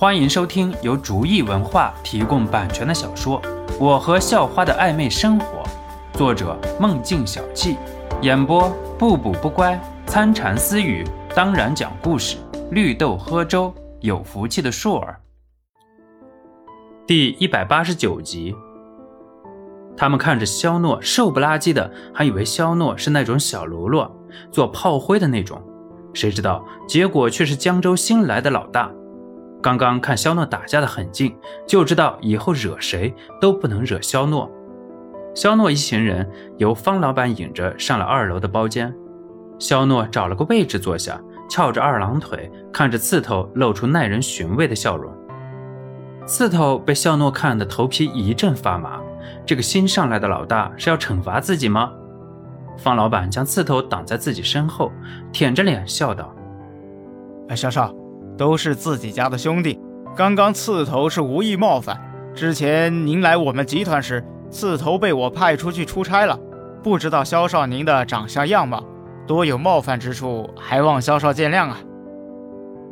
欢迎收听由竹意文化提供版权的小说《我和校花的暧昧生活》，作者梦境小憩，演播不补不乖、参禅私语，当然讲故事，绿豆喝粥，有福气的硕儿。第一百八十九集，他们看着肖诺瘦不拉几的，还以为肖诺是那种小喽啰，做炮灰的那种。谁知道结果却是江州新来的老大。刚刚看肖诺打架的很近，就知道以后惹谁都不能惹肖诺。肖诺一行人由方老板引着上了二楼的包间，肖诺找了个位置坐下，翘着二郎腿，看着刺头，露出耐人寻味的笑容。刺头被肖诺看得头皮一阵发麻，这个新上来的老大是要惩罚自己吗？方老板将刺头挡在自己身后，舔着脸笑道：“哎，肖少，都是自己家的兄弟，刚刚刺头是无意冒犯。之前您来我们集团时，刺头被我派出去出差了，不知道肖少您的长相样貌，多有冒犯之处，还望肖少见谅啊。”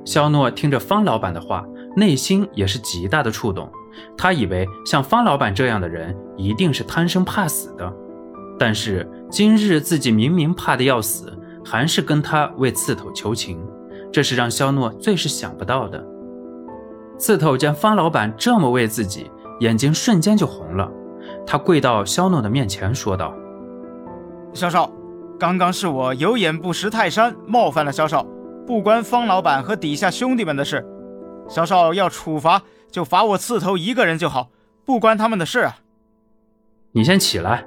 肖诺听着方老板的话，内心也是极大的触动。他以为像方老板这样的人，一定是贪生怕死的，但是。今日自己明明怕得要死，还是跟他为刺头求情，这是让肖诺最是想不到的。刺头见方老板这么为自己，眼睛瞬间就红了。他跪到肖诺的面前，说道：“肖少，刚刚是我有眼不识泰山，冒犯了肖少，不关方老板和底下兄弟们的事。肖少要处罚，就罚我刺头一个人就好，不关他们的事啊。”你先起来。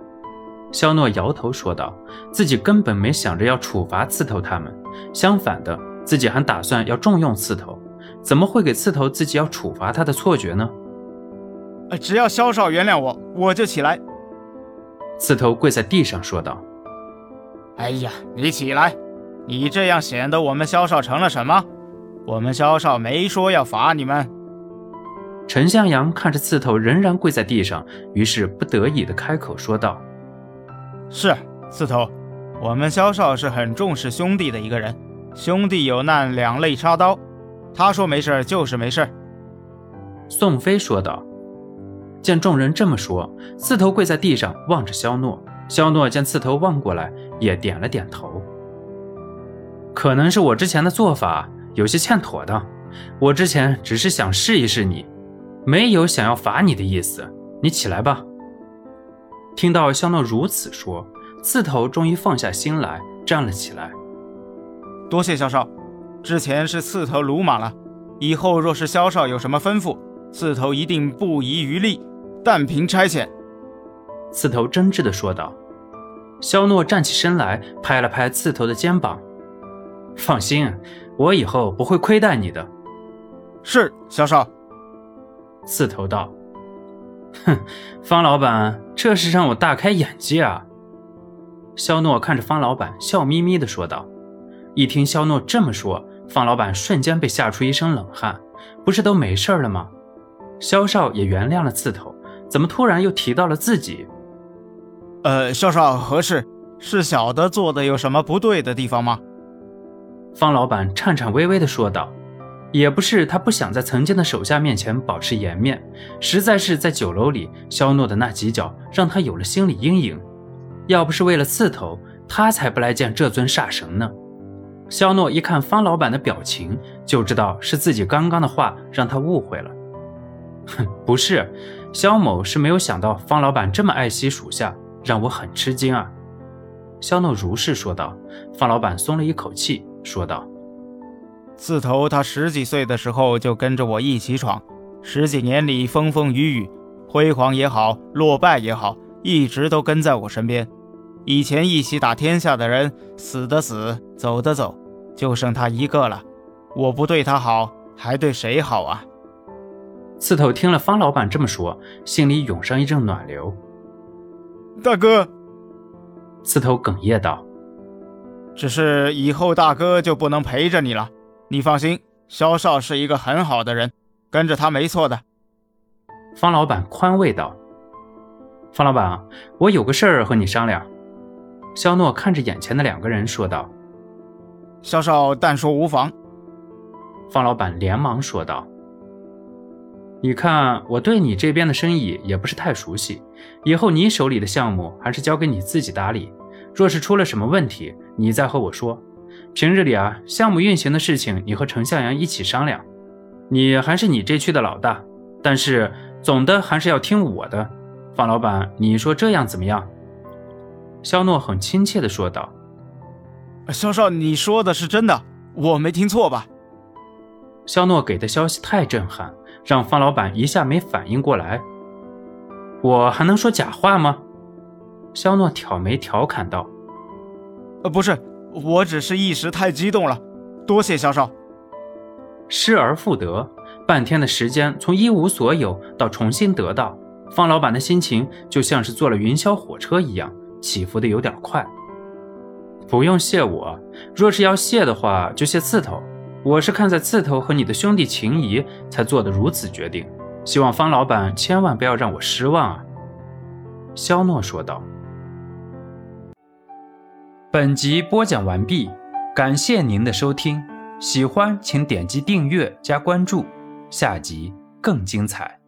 肖诺摇头说道：“自己根本没想着要处罚刺头他们，相反的，自己还打算要重用刺头，怎么会给刺头自己要处罚他的错觉呢？”呃，只要萧少原谅我，我就起来。”刺头跪在地上说道。“哎呀，你起来！你这样显得我们萧少成了什么？我们萧少没说要罚你们。”陈向阳看着刺头仍然跪在地上，于是不得已的开口说道。是刺头，我们萧少是很重视兄弟的一个人。兄弟有难，两肋插刀。他说没事就是没事。宋飞说道。见众人这么说，刺头跪在地上望着肖诺。肖诺见刺头望过来，也点了点头。可能是我之前的做法有些欠妥当。我之前只是想试一试你，没有想要罚你的意思。你起来吧。听到肖诺如此说，刺头终于放下心来，站了起来。多谢萧少，之前是刺头鲁莽了，以后若是萧少有什么吩咐，刺头一定不遗余力，但凭差遣。刺头真挚地说道。肖诺站起身来，拍了拍刺头的肩膀：“放心，我以后不会亏待你的。”是萧少。刺头道。哼，方老板，这是让我大开眼界啊！肖诺看着方老板，笑眯眯地说道。一听肖诺这么说，方老板瞬间被吓出一身冷汗。不是都没事了吗？肖少也原谅了刺头，怎么突然又提到了自己？呃，肖少何事？是小的做的有什么不对的地方吗？方老板颤颤巍巍地说道。也不是他不想在曾经的手下面前保持颜面，实在是在酒楼里，肖诺的那几脚让他有了心理阴影。要不是为了刺头，他才不来见这尊煞神呢。肖诺一看方老板的表情，就知道是自己刚刚的话让他误会了。哼，不是，肖某是没有想到方老板这么爱惜属下，让我很吃惊啊。肖诺如是说道。方老板松了一口气，说道。刺头他十几岁的时候就跟着我一起闯，十几年里风风雨雨，辉煌也好，落败也好，一直都跟在我身边。以前一起打天下的人，死的死，走的走，就剩他一个了。我不对他好，还对谁好啊？刺头听了方老板这么说，心里涌上一阵暖流。大哥，刺头哽咽道：“只是以后大哥就不能陪着你了。”你放心，肖少是一个很好的人，跟着他没错的。方老板宽慰道：“方老板，我有个事儿和你商量。”肖诺看着眼前的两个人说道：“萧少但说无妨。”方老板连忙说道：“你看我对你这边的生意也不是太熟悉，以后你手里的项目还是交给你自己打理。若是出了什么问题，你再和我说。平日里啊，项目运行的事情你和程向阳一起商量。你还是你这区的老大，但是总的还是要听我的。方老板，你说这样怎么样？肖诺很亲切地说道。肖少，你说的是真的，我没听错吧？肖诺给的消息太震撼，让方老板一下没反应过来。我还能说假话吗？肖诺挑眉调侃道：“呃，不是，我只是一时太激动了，多谢肖少。”失而复得，半天的时间从一无所有到重新得到，方老板的心情就像是坐了云霄火车一样，起伏的有点快。不用谢我，若是要谢的话，就谢刺头。我是看在刺头和你的兄弟情谊，才做的如此决定。希望方老板千万不要让我失望啊！”肖诺说道。本集播讲完毕，感谢您的收听。喜欢请点击订阅加关注，下集更精彩。